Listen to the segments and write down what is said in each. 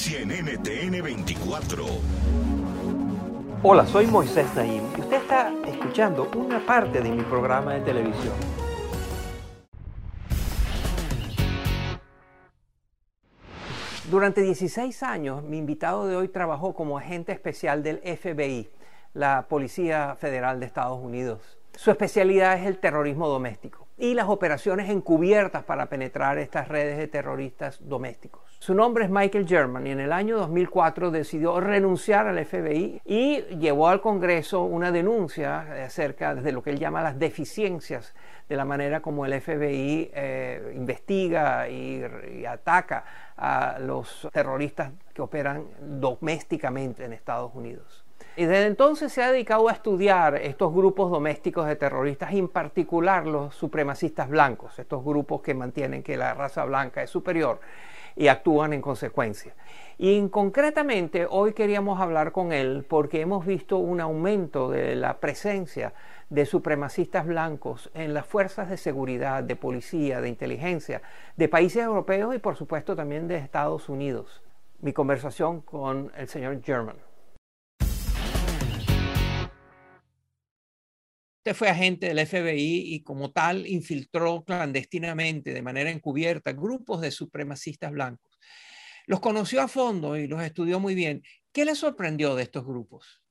Noticia en NTN 24. Hola, soy Moisés Naim y usted está escuchando una parte de mi programa de televisión. Durante 16 años, mi invitado de hoy trabajó como agente especial del FBI, la Policía Federal de Estados Unidos. Su especialidad es el terrorismo doméstico y las operaciones encubiertas para penetrar estas redes de terroristas domésticos. Su nombre es Michael German y en el año 2004 decidió renunciar al FBI y llevó al Congreso una denuncia acerca de lo que él llama las deficiencias de la manera como el FBI eh, investiga y, y ataca a los terroristas que operan domésticamente en Estados Unidos. Y desde entonces se ha dedicado a estudiar estos grupos domésticos de terroristas, en particular los supremacistas blancos, estos grupos que mantienen que la raza blanca es superior y actúan en consecuencia. Y concretamente hoy queríamos hablar con él porque hemos visto un aumento de la presencia de supremacistas blancos en las fuerzas de seguridad, de policía, de inteligencia, de países europeos y por supuesto también de Estados Unidos. Mi conversación con el señor German. Usted fue agente del FBI y como tal infiltró clandestinamente, de manera encubierta, grupos de supremacistas blancos. Los conoció a fondo y los estudió muy bien. ¿Qué le sorprendió de estos grupos?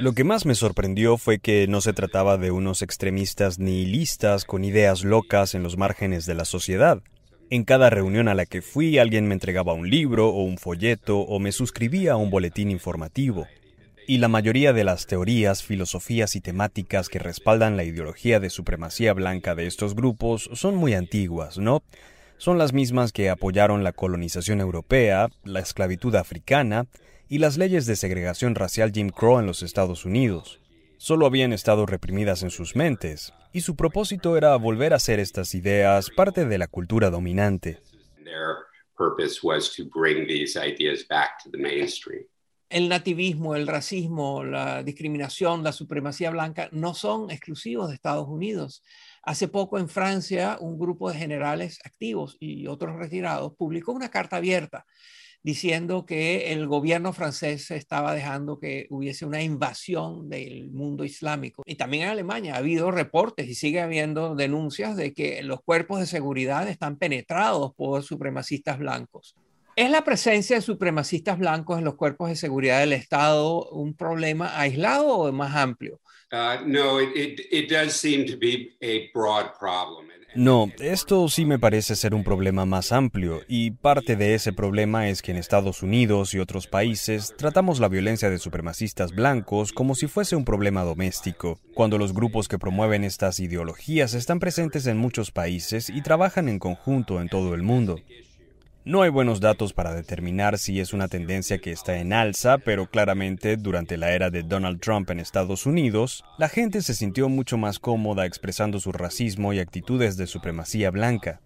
Lo que más me sorprendió fue que no se trataba de unos extremistas nihilistas con ideas locas en los márgenes de la sociedad. En cada reunión a la que fui alguien me entregaba un libro o un folleto o me suscribía a un boletín informativo. Y la mayoría de las teorías, filosofías y temáticas que respaldan la ideología de supremacía blanca de estos grupos son muy antiguas, ¿no? Son las mismas que apoyaron la colonización europea, la esclavitud africana y las leyes de segregación racial Jim Crow en los Estados Unidos. Solo habían estado reprimidas en sus mentes, y su propósito era volver a hacer estas ideas parte de la cultura dominante. El nativismo, el racismo, la discriminación, la supremacía blanca no son exclusivos de Estados Unidos. Hace poco en Francia, un grupo de generales activos y otros retirados publicó una carta abierta diciendo que el gobierno francés estaba dejando que hubiese una invasión del mundo islámico. Y también en Alemania ha habido reportes y sigue habiendo denuncias de que los cuerpos de seguridad están penetrados por supremacistas blancos. ¿Es la presencia de supremacistas blancos en los cuerpos de seguridad del Estado un problema aislado o más amplio? No, esto sí me parece ser un problema más amplio y parte de ese problema es que en Estados Unidos y otros países tratamos la violencia de supremacistas blancos como si fuese un problema doméstico, cuando los grupos que promueven estas ideologías están presentes en muchos países y trabajan en conjunto en todo el mundo. No hay buenos datos para determinar si es una tendencia que está en alza, pero claramente durante la era de Donald Trump en Estados Unidos, la gente se sintió mucho más cómoda expresando su racismo y actitudes de supremacía blanca.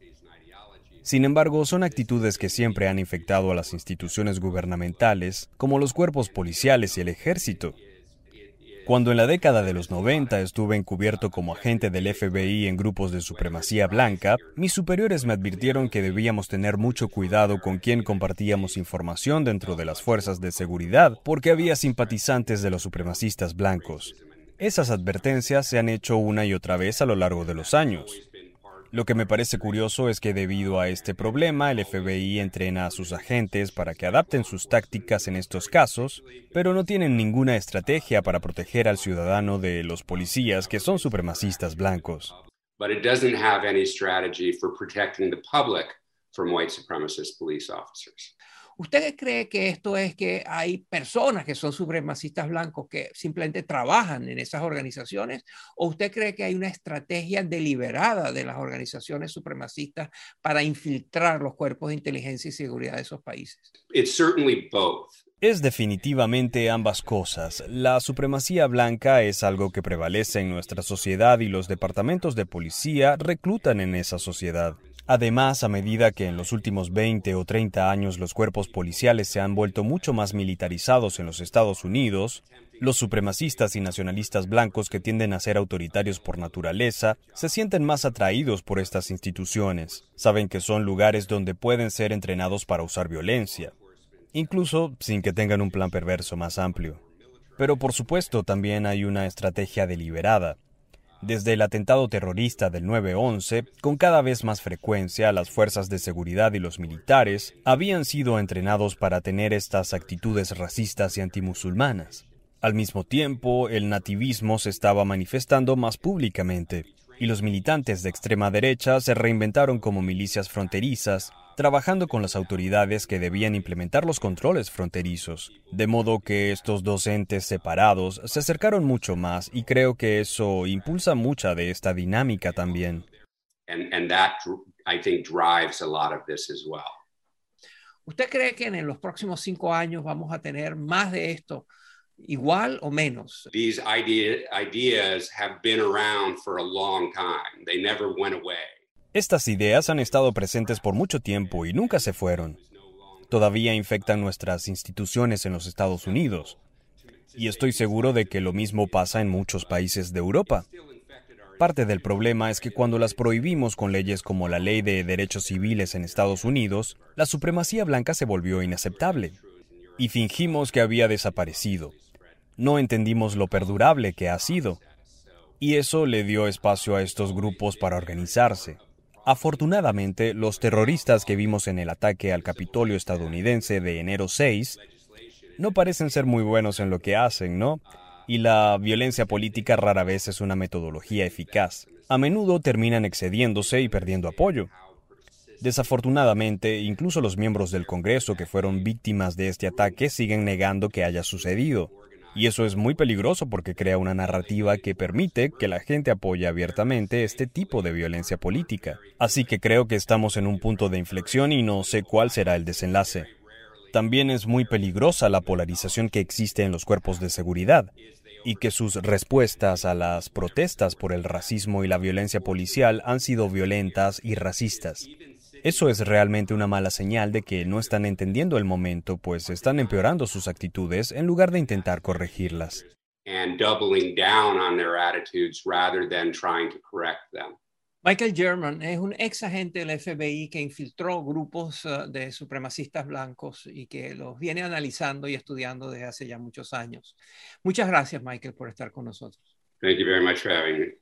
Sin embargo, son actitudes que siempre han infectado a las instituciones gubernamentales, como los cuerpos policiales y el ejército, cuando en la década de los 90 estuve encubierto como agente del FBI en grupos de supremacía blanca, mis superiores me advirtieron que debíamos tener mucho cuidado con quién compartíamos información dentro de las fuerzas de seguridad, porque había simpatizantes de los supremacistas blancos. Esas advertencias se han hecho una y otra vez a lo largo de los años. Lo que me parece curioso es que debido a este problema el FBI entrena a sus agentes para que adapten sus tácticas en estos casos, pero no tienen ninguna estrategia para proteger al ciudadano de los policías que son supremacistas blancos. ¿Usted cree que esto es que hay personas que son supremacistas blancos que simplemente trabajan en esas organizaciones? ¿O usted cree que hay una estrategia deliberada de las organizaciones supremacistas para infiltrar los cuerpos de inteligencia y seguridad de esos países? It's certainly both. Es definitivamente ambas cosas. La supremacía blanca es algo que prevalece en nuestra sociedad y los departamentos de policía reclutan en esa sociedad. Además, a medida que en los últimos 20 o 30 años los cuerpos policiales se han vuelto mucho más militarizados en los Estados Unidos, los supremacistas y nacionalistas blancos que tienden a ser autoritarios por naturaleza se sienten más atraídos por estas instituciones. Saben que son lugares donde pueden ser entrenados para usar violencia, incluso sin que tengan un plan perverso más amplio. Pero por supuesto también hay una estrategia deliberada. Desde el atentado terrorista del 9-11, con cada vez más frecuencia las fuerzas de seguridad y los militares habían sido entrenados para tener estas actitudes racistas y antimusulmanas. Al mismo tiempo, el nativismo se estaba manifestando más públicamente, y los militantes de extrema derecha se reinventaron como milicias fronterizas trabajando con las autoridades que debían implementar los controles fronterizos. De modo que estos dos entes separados se acercaron mucho más y creo que eso impulsa mucha de esta dinámica también. ¿Usted cree que en los próximos cinco años vamos a tener más de esto? igual o menos. These ideas have been around for a long time. They never went away. Estas ideas han estado presentes por mucho tiempo y nunca se fueron. Todavía infectan nuestras instituciones en los Estados Unidos. Y estoy seguro de que lo mismo pasa en muchos países de Europa. Parte del problema es que cuando las prohibimos con leyes como la Ley de Derechos Civiles en Estados Unidos, la supremacía blanca se volvió inaceptable. Y fingimos que había desaparecido. No entendimos lo perdurable que ha sido. Y eso le dio espacio a estos grupos para organizarse. Afortunadamente, los terroristas que vimos en el ataque al Capitolio estadounidense de enero 6 no parecen ser muy buenos en lo que hacen, ¿no? Y la violencia política rara vez es una metodología eficaz. A menudo terminan excediéndose y perdiendo apoyo. Desafortunadamente, incluso los miembros del Congreso que fueron víctimas de este ataque siguen negando que haya sucedido. Y eso es muy peligroso porque crea una narrativa que permite que la gente apoye abiertamente este tipo de violencia política. Así que creo que estamos en un punto de inflexión y no sé cuál será el desenlace. También es muy peligrosa la polarización que existe en los cuerpos de seguridad y que sus respuestas a las protestas por el racismo y la violencia policial han sido violentas y racistas. Eso es realmente una mala señal de que no están entendiendo el momento, pues están empeorando sus actitudes en lugar de intentar corregirlas. Michael German es un ex agente del FBI que infiltró grupos uh, de supremacistas blancos y que los viene analizando y estudiando desde hace ya muchos años. Muchas gracias, Michael, por estar con nosotros. Thank you very much for having me.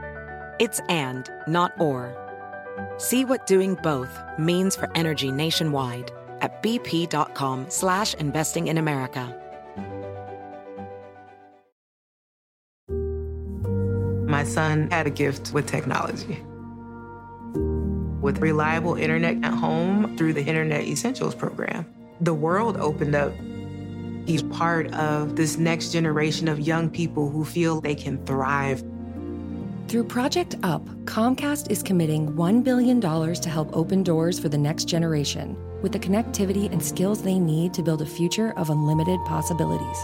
It's and, not or. See what doing both means for energy nationwide at bp.com slash investing in America. My son had a gift with technology. With reliable internet at home through the Internet Essentials program, the world opened up. He's part of this next generation of young people who feel they can thrive Through Project UP, Comcast is committing $1 billion to help open doors for the next generation with the connectivity and skills they need to build a future of unlimited possibilities.